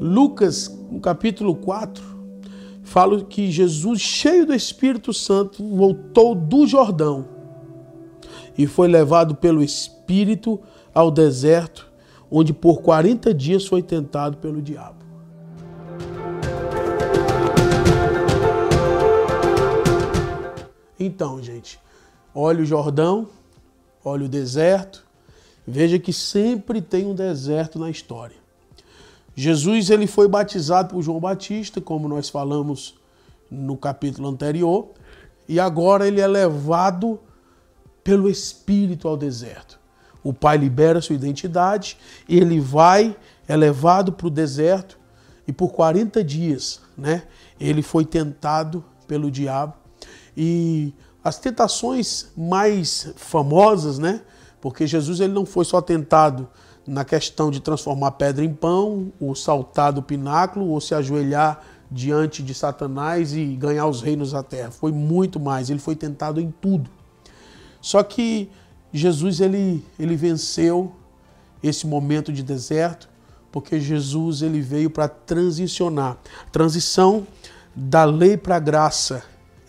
Lucas, no capítulo 4, fala que Jesus, cheio do Espírito Santo, voltou do Jordão e foi levado pelo Espírito ao deserto, onde por 40 dias foi tentado pelo diabo. Então, gente, olha o Jordão, olha o deserto, veja que sempre tem um deserto na história. Jesus ele foi batizado por João Batista, como nós falamos no capítulo anterior, e agora ele é levado pelo Espírito ao deserto. O pai libera sua identidade, ele vai, é levado para o deserto e por 40 dias, né, ele foi tentado pelo diabo. E as tentações mais famosas, né, porque Jesus ele não foi só tentado na questão de transformar pedra em pão, ou saltar do pináculo, ou se ajoelhar diante de Satanás e ganhar os reinos da terra. Foi muito mais, ele foi tentado em tudo. Só que Jesus ele, ele venceu esse momento de deserto, porque Jesus ele veio para transicionar. Transição da lei para a graça.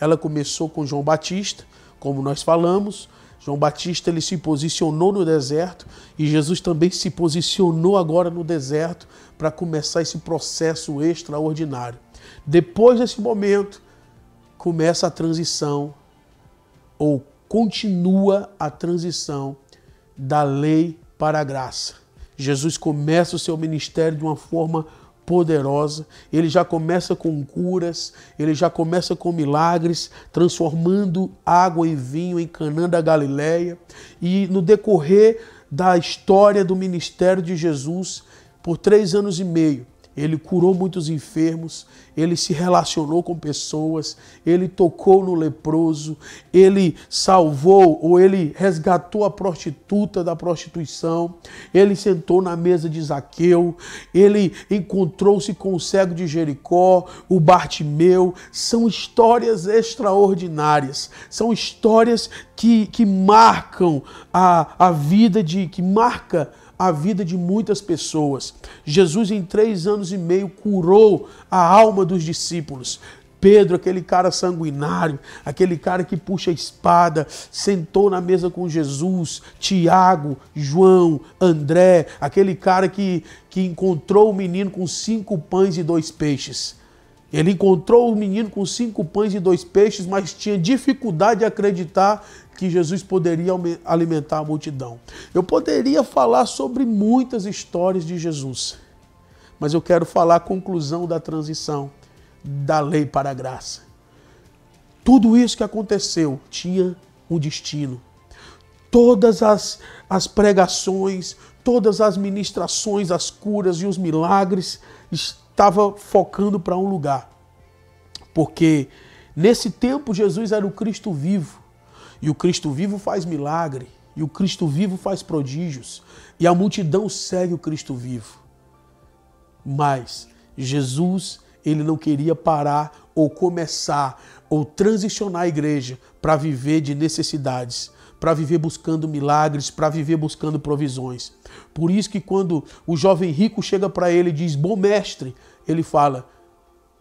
Ela começou com João Batista, como nós falamos, João Batista ele se posicionou no deserto e Jesus também se posicionou agora no deserto para começar esse processo extraordinário. Depois desse momento, começa a transição ou continua a transição da lei para a graça. Jesus começa o seu ministério de uma forma poderosa. Ele já começa com curas, ele já começa com milagres, transformando água em vinho em Canaã da Galileia. E no decorrer da história do ministério de Jesus, por três anos e meio, ele curou muitos enfermos, ele se relacionou com pessoas, ele tocou no leproso, ele salvou ou ele resgatou a prostituta da prostituição, ele sentou na mesa de Zaqueu, ele encontrou-se com o cego de Jericó, o Bartimeu. São histórias extraordinárias, são histórias que, que marcam a, a vida de. que marca a vida de muitas pessoas. Jesus, em três anos e meio, curou a alma dos discípulos. Pedro, aquele cara sanguinário, aquele cara que puxa a espada, sentou na mesa com Jesus. Tiago, João, André, aquele cara que, que encontrou o menino com cinco pães e dois peixes. Ele encontrou o menino com cinco pães e dois peixes, mas tinha dificuldade de acreditar que Jesus poderia alimentar a multidão. Eu poderia falar sobre muitas histórias de Jesus, mas eu quero falar a conclusão da transição da lei para a graça. Tudo isso que aconteceu tinha um destino. Todas as, as pregações, todas as ministrações, as curas e os milagres estavam focando para um lugar. Porque nesse tempo Jesus era o Cristo vivo e o Cristo vivo faz milagre, e o Cristo vivo faz prodígios, e a multidão segue o Cristo vivo. Mas Jesus, ele não queria parar ou começar ou transicionar a igreja para viver de necessidades, para viver buscando milagres, para viver buscando provisões. Por isso que quando o jovem rico chega para ele e diz: "Bom mestre", ele fala: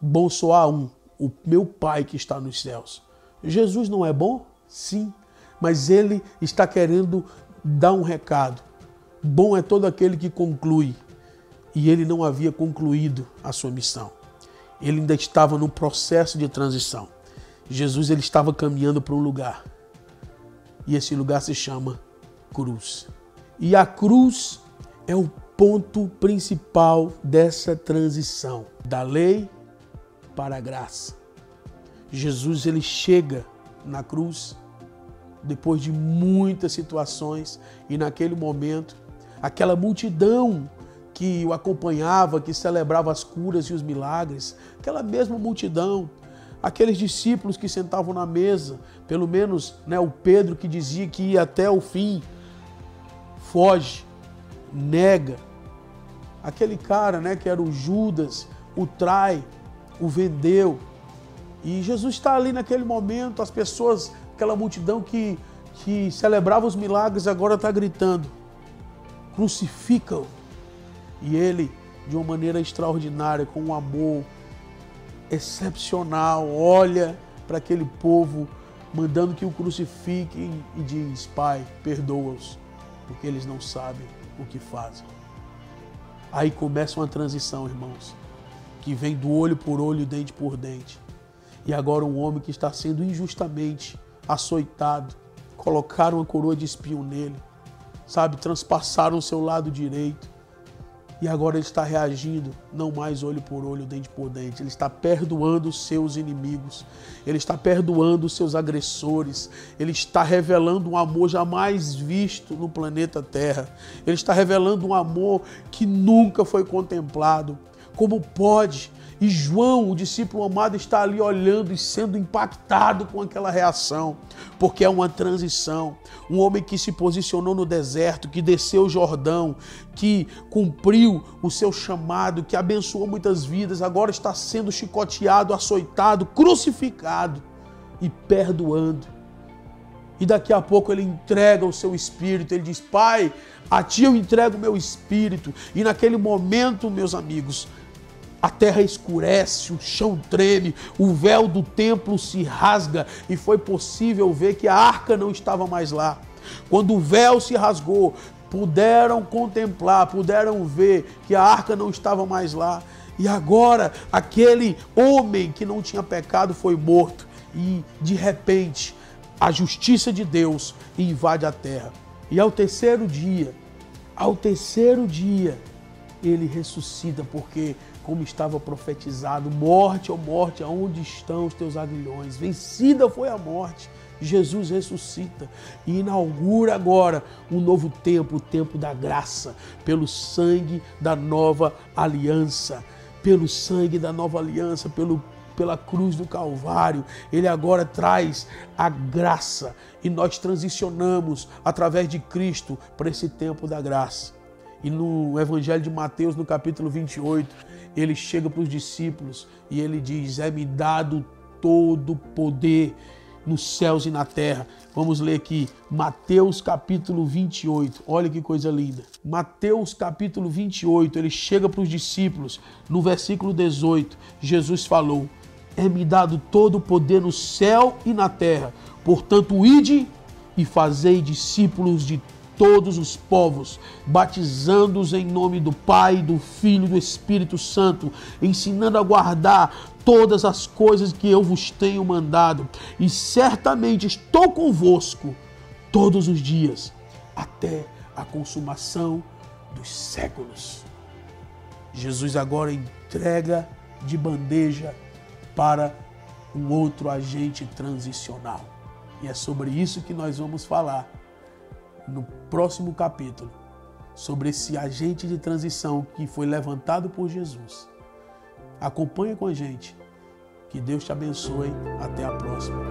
"Bom só há um, o meu Pai que está nos céus". Jesus não é bom? Sim, mas ele está querendo dar um recado. Bom é todo aquele que conclui. E ele não havia concluído a sua missão. Ele ainda estava no processo de transição. Jesus ele estava caminhando para um lugar. E esse lugar se chama cruz. E a cruz é o ponto principal dessa transição da lei para a graça. Jesus ele chega na cruz depois de muitas situações, e naquele momento, aquela multidão que o acompanhava, que celebrava as curas e os milagres, aquela mesma multidão, aqueles discípulos que sentavam na mesa, pelo menos né, o Pedro que dizia que ia até o fim, foge, nega. Aquele cara né, que era o Judas, o trai, o vendeu. E Jesus está ali naquele momento, as pessoas, aquela multidão que, que celebrava os milagres, agora está gritando: crucificam. E ele, de uma maneira extraordinária, com um amor excepcional, olha para aquele povo, mandando que o crucifiquem e diz: Pai, perdoa-os, porque eles não sabem o que fazem. Aí começa uma transição, irmãos, que vem do olho por olho, dente por dente. E agora um homem que está sendo injustamente açoitado, colocaram uma coroa de espinho nele, sabe, transpassaram o seu lado direito, e agora ele está reagindo, não mais olho por olho, dente por dente. Ele está perdoando os seus inimigos. Ele está perdoando os seus agressores. Ele está revelando um amor jamais visto no planeta Terra. Ele está revelando um amor que nunca foi contemplado. Como pode e João, o discípulo amado, está ali olhando e sendo impactado com aquela reação, porque é uma transição. Um homem que se posicionou no deserto, que desceu o Jordão, que cumpriu o seu chamado, que abençoou muitas vidas, agora está sendo chicoteado, açoitado, crucificado e perdoando. E daqui a pouco ele entrega o seu espírito, ele diz: Pai, a ti eu entrego o meu espírito. E naquele momento, meus amigos, a terra escurece, o chão treme, o véu do templo se rasga e foi possível ver que a arca não estava mais lá. Quando o véu se rasgou, puderam contemplar, puderam ver que a arca não estava mais lá. E agora aquele homem que não tinha pecado foi morto. E de repente a justiça de Deus invade a terra. E ao terceiro dia, ao terceiro dia, ele ressuscita, porque como estava profetizado: morte, ou oh morte, aonde estão os teus aguilhões? Vencida foi a morte. Jesus ressuscita e inaugura agora um novo tempo, o tempo da graça, pelo sangue da nova aliança, pelo sangue da nova aliança, pelo pela cruz do Calvário, ele agora traz a graça e nós transicionamos através de Cristo para esse tempo da graça. E no Evangelho de Mateus, no capítulo 28, ele chega para os discípulos e ele diz: É-me dado todo poder nos céus e na terra. Vamos ler aqui Mateus capítulo 28. Olha que coisa linda. Mateus capítulo 28, ele chega para os discípulos, no versículo 18, Jesus falou: É-me dado todo o poder no céu e na terra. Portanto, ide e fazei discípulos de todos os povos, batizando-os em nome do Pai, do Filho e do Espírito Santo, ensinando a guardar todas as coisas que eu vos tenho mandado, e certamente estou convosco todos os dias, até a consumação dos séculos. Jesus agora entrega de bandeja para um outro agente transicional. E é sobre isso que nós vamos falar no próximo capítulo sobre esse agente de transição que foi levantado por Jesus. Acompanhe com a gente. Que Deus te abençoe. Até a próxima.